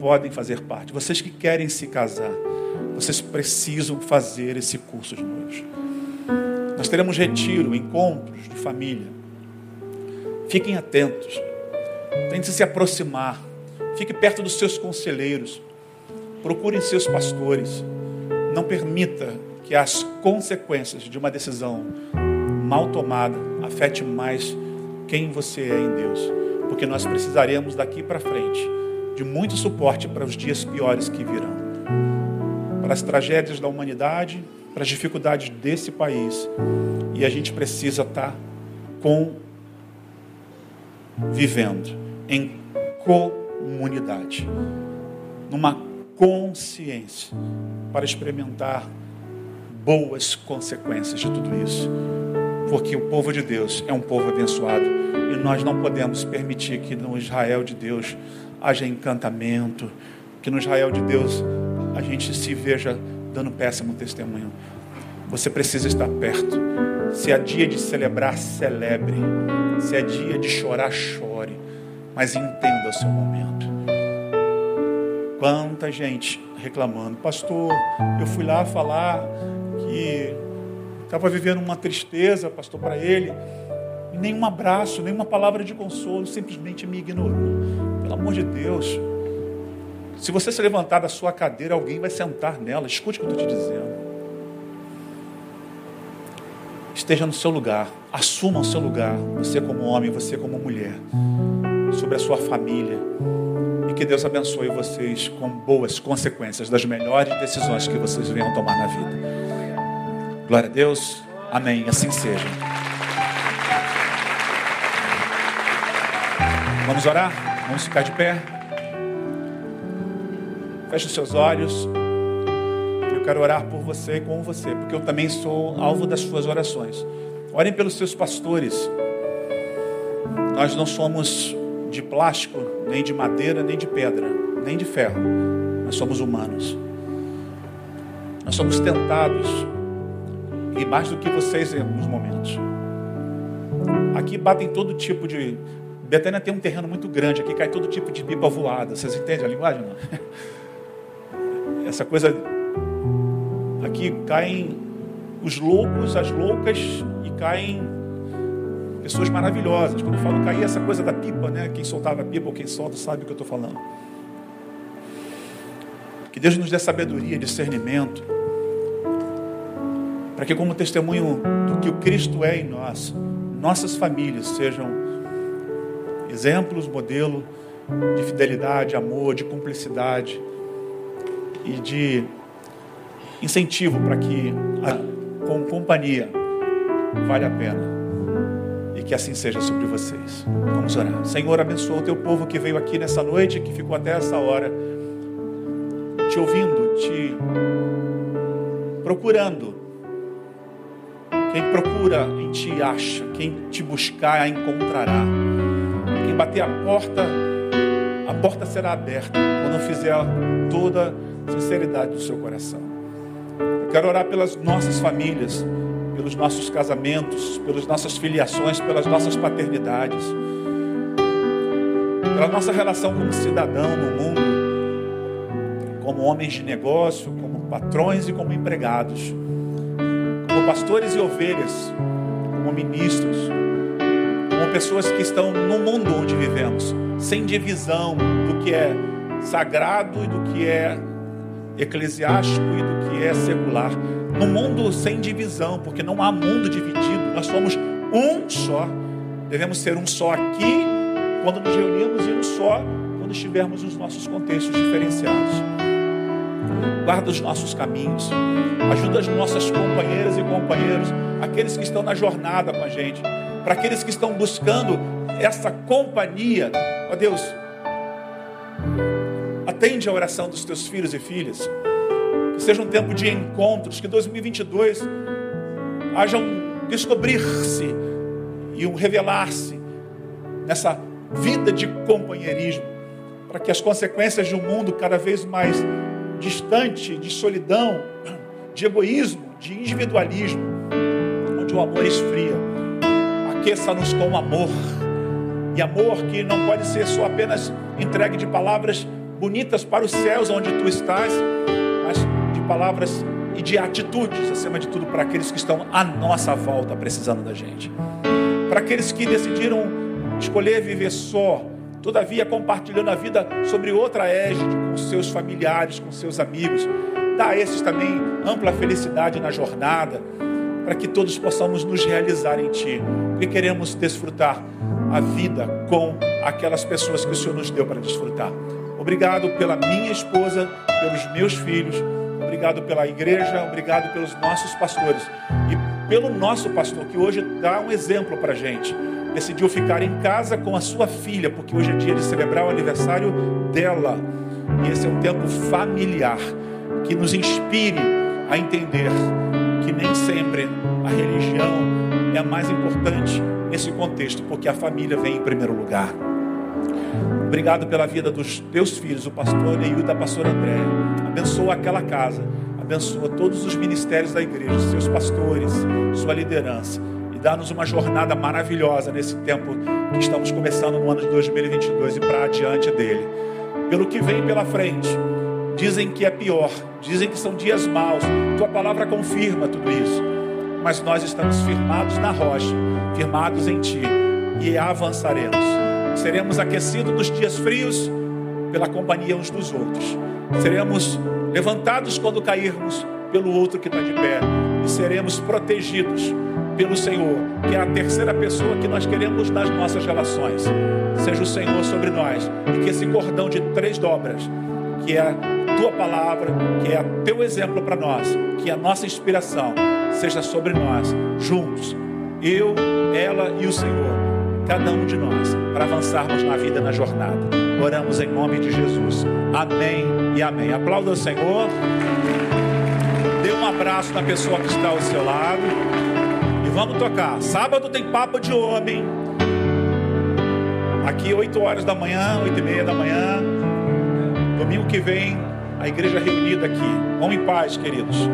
Podem fazer parte. Vocês que querem se casar, vocês precisam fazer esse curso de noivos. Nós teremos retiro, encontros de família. Fiquem atentos. Tente se aproximar. Fique perto dos seus conselheiros. Procurem seus pastores. Não permita que as consequências de uma decisão mal tomada afete mais quem você é em Deus. Porque nós precisaremos daqui para frente de muito suporte para os dias piores que virão. Para as tragédias da humanidade, para as dificuldades desse país. E a gente precisa estar tá com vivendo em comunidade, numa consciência para experimentar boas consequências de tudo isso porque o povo de Deus é um povo abençoado e nós não podemos permitir que no Israel de Deus haja encantamento, que no Israel de Deus a gente se veja dando péssimo testemunho. Você precisa estar perto. Se é dia de celebrar, celebre. Se é dia de chorar, chore. Mas entenda o seu momento. Quanta gente reclamando, pastor, eu fui lá falar que Estava vivendo uma tristeza, pastor, para ele. Nenhum abraço, nenhuma palavra de consolo, simplesmente me ignorou. Pelo amor de Deus. Se você se levantar da sua cadeira, alguém vai sentar nela. Escute o que eu estou te dizendo. Esteja no seu lugar. Assuma o seu lugar. Você como homem, você como mulher. Sobre a sua família. E que Deus abençoe vocês com boas consequências das melhores decisões que vocês venham tomar na vida. Glória a Deus. Amém. Assim seja. Vamos orar? Vamos ficar de pé? Feche os seus olhos. Quero orar por você e com você, porque eu também sou alvo das suas orações. Orem pelos seus pastores. Nós não somos de plástico, nem de madeira, nem de pedra, nem de ferro. Nós somos humanos. Nós somos tentados e mais do que vocês em alguns momentos. Aqui batem todo tipo de. Betânia tem um terreno muito grande, aqui cai todo tipo de pipa voada. Vocês entendem a linguagem? Não? Essa coisa. Aqui caem os loucos, as loucas e caem pessoas maravilhosas. Quando eu falo cair, essa coisa da pipa, né? Quem soltava a pipa ou quem solta sabe o que eu estou falando. Que Deus nos dê sabedoria, discernimento para que, como testemunho do que o Cristo é em nós, nossas famílias sejam exemplos, modelo de fidelidade, amor, de cumplicidade e de incentivo para que, a, com companhia, vale a pena e que assim seja sobre vocês. Vamos orar. Senhor, abençoa o teu povo que veio aqui nessa noite, que ficou até essa hora, te ouvindo, te procurando quem procura em ti acha, quem te buscar a encontrará. Quem bater a porta, a porta será aberta quando fizer toda a sinceridade do seu coração. Eu quero orar pelas nossas famílias, pelos nossos casamentos, pelas nossas filiações, pelas nossas paternidades, pela nossa relação como cidadão no mundo, como homens de negócio, como patrões e como empregados como pastores e ovelhas, como ministros, como pessoas que estão no mundo onde vivemos, sem divisão do que é sagrado e do que é eclesiástico e do que é secular. No mundo sem divisão, porque não há mundo dividido, nós somos um só. Devemos ser um só aqui, quando nos reunimos, e um só quando estivermos nos nossos contextos diferenciados. Guarda os nossos caminhos, ajuda as nossas companheiras e companheiros, aqueles que estão na jornada com a gente, para aqueles que estão buscando essa companhia, ó Deus, atende a oração dos teus filhos e filhas, que seja um tempo de encontros, que 2022 haja um descobrir-se e um revelar-se nessa vida de companheirismo, para que as consequências de um mundo cada vez mais distante de solidão, de egoísmo, de individualismo, onde o amor esfria, aqueça-nos com amor. E amor que não pode ser só apenas entregue de palavras bonitas para os céus onde tu estás, mas de palavras e de atitudes, acima de tudo, para aqueles que estão à nossa volta precisando da gente. Para aqueles que decidiram escolher viver só, todavia compartilhando a vida sobre outra égide, com seus familiares, com seus amigos. Dá a esses também ampla felicidade na jornada, para que todos possamos nos realizar em Ti, porque queremos desfrutar a vida com aquelas pessoas que o Senhor nos deu para desfrutar. Obrigado pela minha esposa, pelos meus filhos, obrigado pela igreja, obrigado pelos nossos pastores e pelo nosso pastor que hoje dá um exemplo para a gente. Decidiu ficar em casa com a sua filha, porque hoje é dia de celebrar o aniversário dela. E esse é um tempo familiar que nos inspire a entender que nem sempre a religião é a mais importante nesse contexto, porque a família vem em primeiro lugar. Obrigado pela vida dos teus filhos, o pastor Neil e da pastora Andréia. Abençoa aquela casa, abençoa todos os ministérios da igreja, seus pastores, sua liderança. E dá-nos uma jornada maravilhosa nesse tempo que estamos começando no ano de 2022 e para adiante dele. Pelo que vem pela frente, dizem que é pior, dizem que são dias maus. Tua palavra confirma tudo isso. Mas nós estamos firmados na rocha, firmados em ti e avançaremos. Seremos aquecidos nos dias frios pela companhia uns dos outros. Seremos levantados quando cairmos pelo outro que está de pé. E seremos protegidos pelo Senhor, que é a terceira pessoa que nós queremos nas nossas relações. Seja o Senhor sobre nós. E que esse cordão de três dobras, que é a tua palavra, que é teu exemplo para nós, que é a nossa inspiração, seja sobre nós, juntos. Eu, ela e o Senhor cada um de nós, para avançarmos na vida, na jornada. Oramos em nome de Jesus. Amém e amém. Aplauda o Senhor. Dê um abraço na pessoa que está ao seu lado. E vamos tocar. Sábado tem papo de homem. Aqui, 8 horas da manhã, 8 e meia da manhã. Domingo que vem, a igreja reunida aqui. Vão em paz, queridos.